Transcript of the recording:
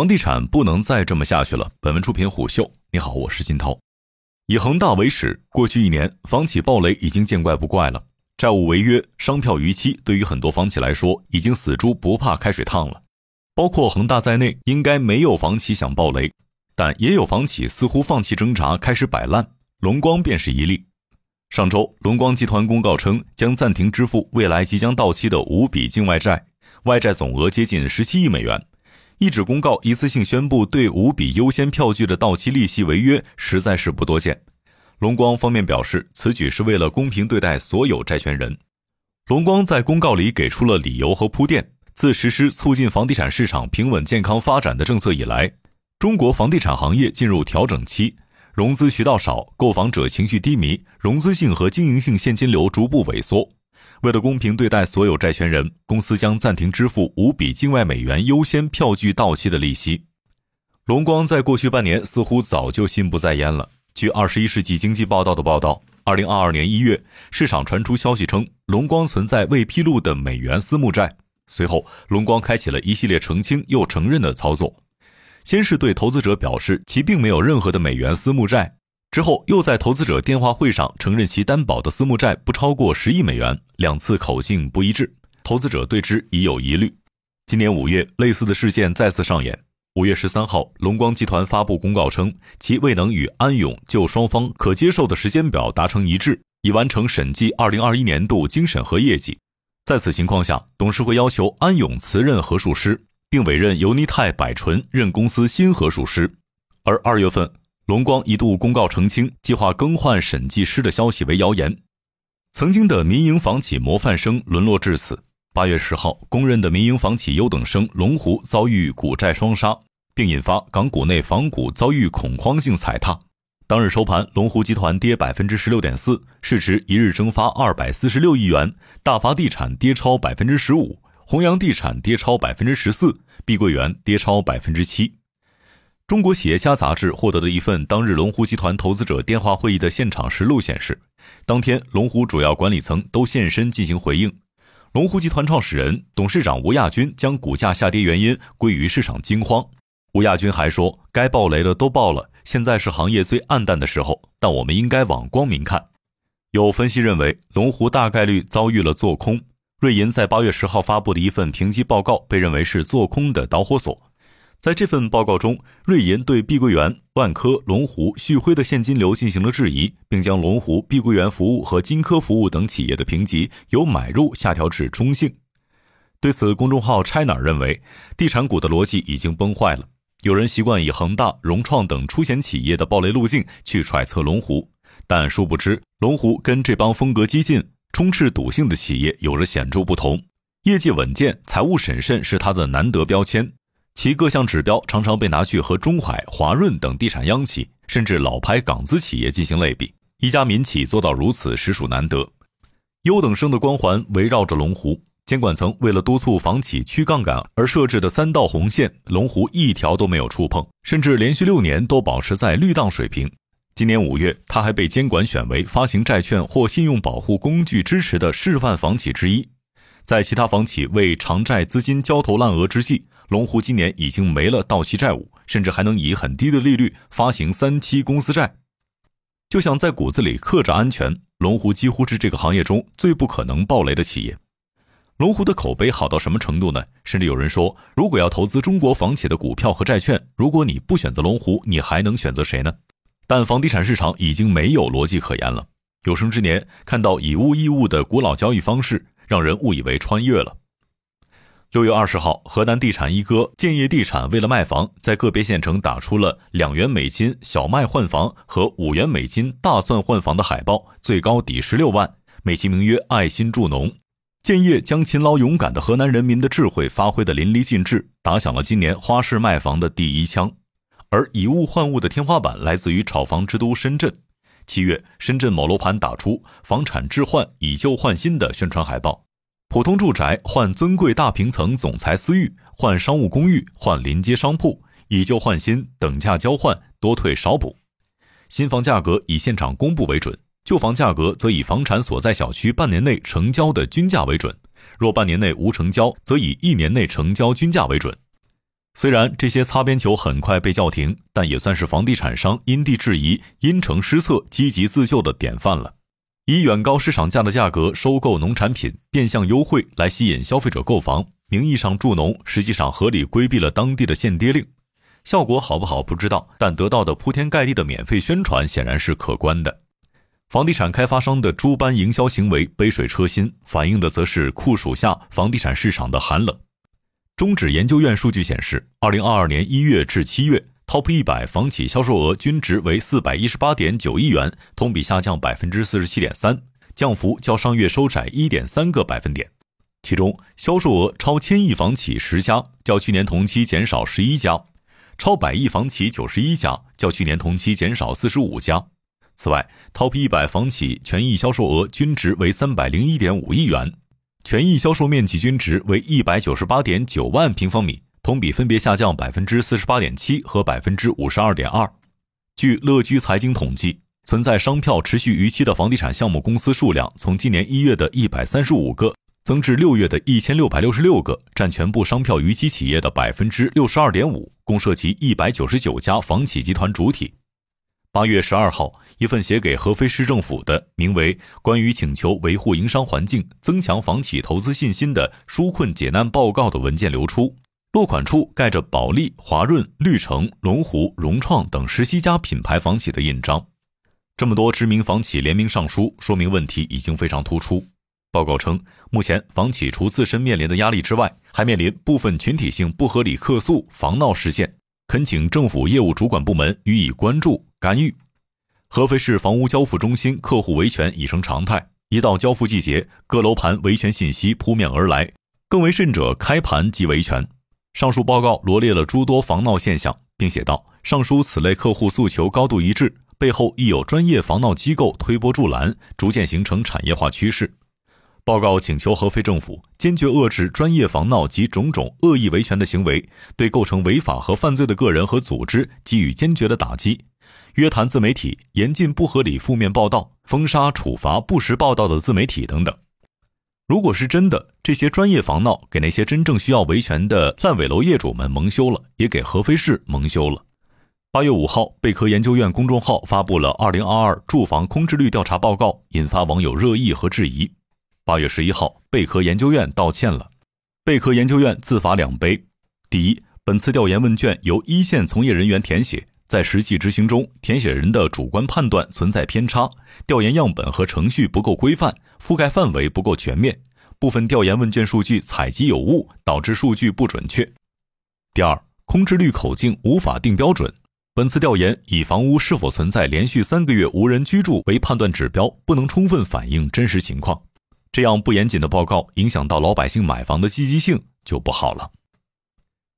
房地产不能再这么下去了。本文出品虎嗅，你好，我是金涛。以恒大为始，过去一年房企暴雷已经见怪不怪了。债务违约、商票逾期，对于很多房企来说，已经死猪不怕开水烫了。包括恒大在内，应该没有房企想暴雷，但也有房企似乎放弃挣扎，开始摆烂。龙光便是一例。上周，龙光集团公告称将暂停支付未来即将到期的五笔境外债，外债总额接近十七亿美元。一纸公告一次性宣布对五笔优先票据的到期利息违约，实在是不多见。龙光方面表示，此举是为了公平对待所有债权人。龙光在公告里给出了理由和铺垫：自实施促进房地产市场平稳健康发展的政策以来，中国房地产行业进入调整期。融资渠道少，购房者情绪低迷，融资性和经营性现金流逐步萎缩。为了公平对待所有债权人，公司将暂停支付五笔境外美元优先票据到期的利息。龙光在过去半年似乎早就心不在焉了。据《二十一世纪经济报道》的报道，二零二二年一月，市场传出消息称龙光存在未披露的美元私募债。随后，龙光开启了一系列澄清又承认的操作。先是对投资者表示其并没有任何的美元私募债，之后又在投资者电话会上承认其担保的私募债不超过十亿美元，两次口径不一致，投资者对之已有疑虑。今年五月，类似的事件再次上演。五月十三号，龙光集团发布公告称，其未能与安永就双方可接受的时间表达成一致，已完成审计二零二一年度经审核业绩。在此情况下，董事会要求安永辞任核数师。并委任尤尼泰百纯任公司新核数师，而二月份，龙光一度公告澄清计划更换审计师的消息为谣言。曾经的民营房企模范生沦落至此。八月十号，公认的民营房企优等生龙湖遭遇股债双杀，并引发港股内房股遭遇恐慌性踩踏。当日收盘，龙湖集团跌百分之十六点四，市值一日蒸发二百四十六亿元；大发地产跌超百分之十五。弘扬地产跌超百分之十四，碧桂园跌超百分之七。中国企业家杂志获得的一份当日龙湖集团投资者电话会议的现场实录显示，当天龙湖主要管理层都现身进行回应。龙湖集团创始人、董事长吴亚军将股价下跌原因归于市场惊慌。吴亚军还说：“该爆雷的都爆了，现在是行业最暗淡的时候，但我们应该往光明看。”有分析认为，龙湖大概率遭遇了做空。瑞银在八月十号发布的一份评级报告被认为是做空的导火索。在这份报告中，瑞银对碧桂园、万科、龙湖、旭辉的现金流进行了质疑，并将龙湖、碧桂园服务和金科服务等企业的评级由买入下调至中性。对此，公众号 China 认为，地产股的逻辑已经崩坏了。有人习惯以恒大、融创等出险企业的暴雷路径去揣测龙湖，但殊不知，龙湖跟这帮风格激进。充斥赌性的企业有着显著不同，业绩稳健、财务审慎是它的难得标签。其各项指标常常被拿去和中海、华润等地产央企，甚至老牌港资企业进行类比。一家民企做到如此，实属难得。优等生的光环围绕着龙湖，监管层为了督促房企去杠杆而设置的三道红线，龙湖一条都没有触碰，甚至连续六年都保持在绿档水平。今年五月，他还被监管选为发行债券或信用保护工具支持的示范房企之一。在其他房企为偿债资金焦头烂额之际，龙湖今年已经没了到期债务，甚至还能以很低的利率发行三期公司债。就像在骨子里刻着安全，龙湖几乎是这个行业中最不可能暴雷的企业。龙湖的口碑好到什么程度呢？甚至有人说，如果要投资中国房企的股票和债券，如果你不选择龙湖，你还能选择谁呢？但房地产市场已经没有逻辑可言了。有生之年看到以物易物的古老交易方式，让人误以为穿越了。六月二十号，河南地产一哥建业地产为了卖房，在个别县城打出了两元美金小麦换房和五元美金大蒜换房的海报，最高抵十六万，美其名曰爱心助农。建业将勤劳勇敢的河南人民的智慧发挥的淋漓尽致，打响了今年花市卖房的第一枪。而以物换物的天花板来自于炒房之都深圳。七月，深圳某楼盘打出“房产置换，以旧换新”的宣传海报，普通住宅换尊贵大平层总裁私域，换商务公寓换临街商铺，以旧换新，等价交换，多退少补。新房价格以现场公布为准，旧房价格则以房产所在小区半年内成交的均价为准。若半年内无成交，则以一年内成交均价为准。虽然这些擦边球很快被叫停，但也算是房地产商因地制宜、因城施策、积极自救的典范了。以远高市场价的价格收购农产品，变相优惠来吸引消费者购房，名义上助农，实际上合理规避了当地的限跌令。效果好不好不知道，但得到的铺天盖地的免费宣传显然是可观的。房地产开发商的诸般营销行为杯水车薪，反映的则是酷暑下房地产市场的寒冷。中指研究院数据显示，二零二二年一月至七月，Top 一百房企销售额均值为四百一十八点九亿元，同比下降百分之四十七点三，降幅较上月收窄一点三个百分点。其中，销售额超千亿房企十家，较去年同期减少十一家。超百亿房企九十一家，较去年同期减少四十五家。此外，Top 一百房企权益销售额均值为三百零一点五亿元，权益销售面积均值为一百九十八点九万平方米，同比分别下降百分之四十八点七和百分之五十二点二。据乐居财经统计，存在商票持续逾期的房地产项目公司数量从今年一月的一百三十五个。增至六月的一千六百六十六个，占全部商票逾期企业的百分之六十二点五，共涉及一百九十九家房企集团主体。八月十二号，一份写给合肥市政府的名为《关于请求维护营商环境、增强房企投资信心的纾困解难报告》的文件流出，落款处盖着保利、华润、绿城、龙湖、融创等十七家品牌房企的印章。这么多知名房企联名上书，说明问题已经非常突出。报告称，目前房企除自身面临的压力之外，还面临部分群体性不合理客诉、房闹事件，恳请政府业务主管部门予以关注干预。合肥市房屋交付中心客户维权已成常态，一到交付季节，各楼盘维权信息扑面而来，更为甚者，开盘即维权。上述报告罗列了诸多防闹现象，并写道：上述此类客户诉求高度一致，背后亦有专业防闹机构推波助澜，逐渐形成产业化趋势。报告请求合肥政府坚决遏制专业防闹及种种恶意维权的行为，对构成违法和犯罪的个人和组织给予坚决的打击，约谈自媒体，严禁不合理负面报道，封杀处罚不实报道的自媒体等等。如果是真的，这些专业房闹给那些真正需要维权的烂尾楼业主们蒙羞了，也给合肥市蒙羞了。八月五号，贝壳研究院公众号发布了《二零二二住房空置率调查报告》，引发网友热议和质疑。八月十一号，贝壳研究院道歉了。贝壳研究院自罚两杯：第一，本次调研问卷由一线从业人员填写，在实际执行中，填写人的主观判断存在偏差，调研样本和程序不够规范，覆盖范围不够全面，部分调研问卷数据采集有误，导致数据不准确。第二，空置率口径无法定标准，本次调研以房屋是否存在连续三个月无人居住为判断指标，不能充分反映真实情况。这样不严谨的报告，影响到老百姓买房的积极性就不好了。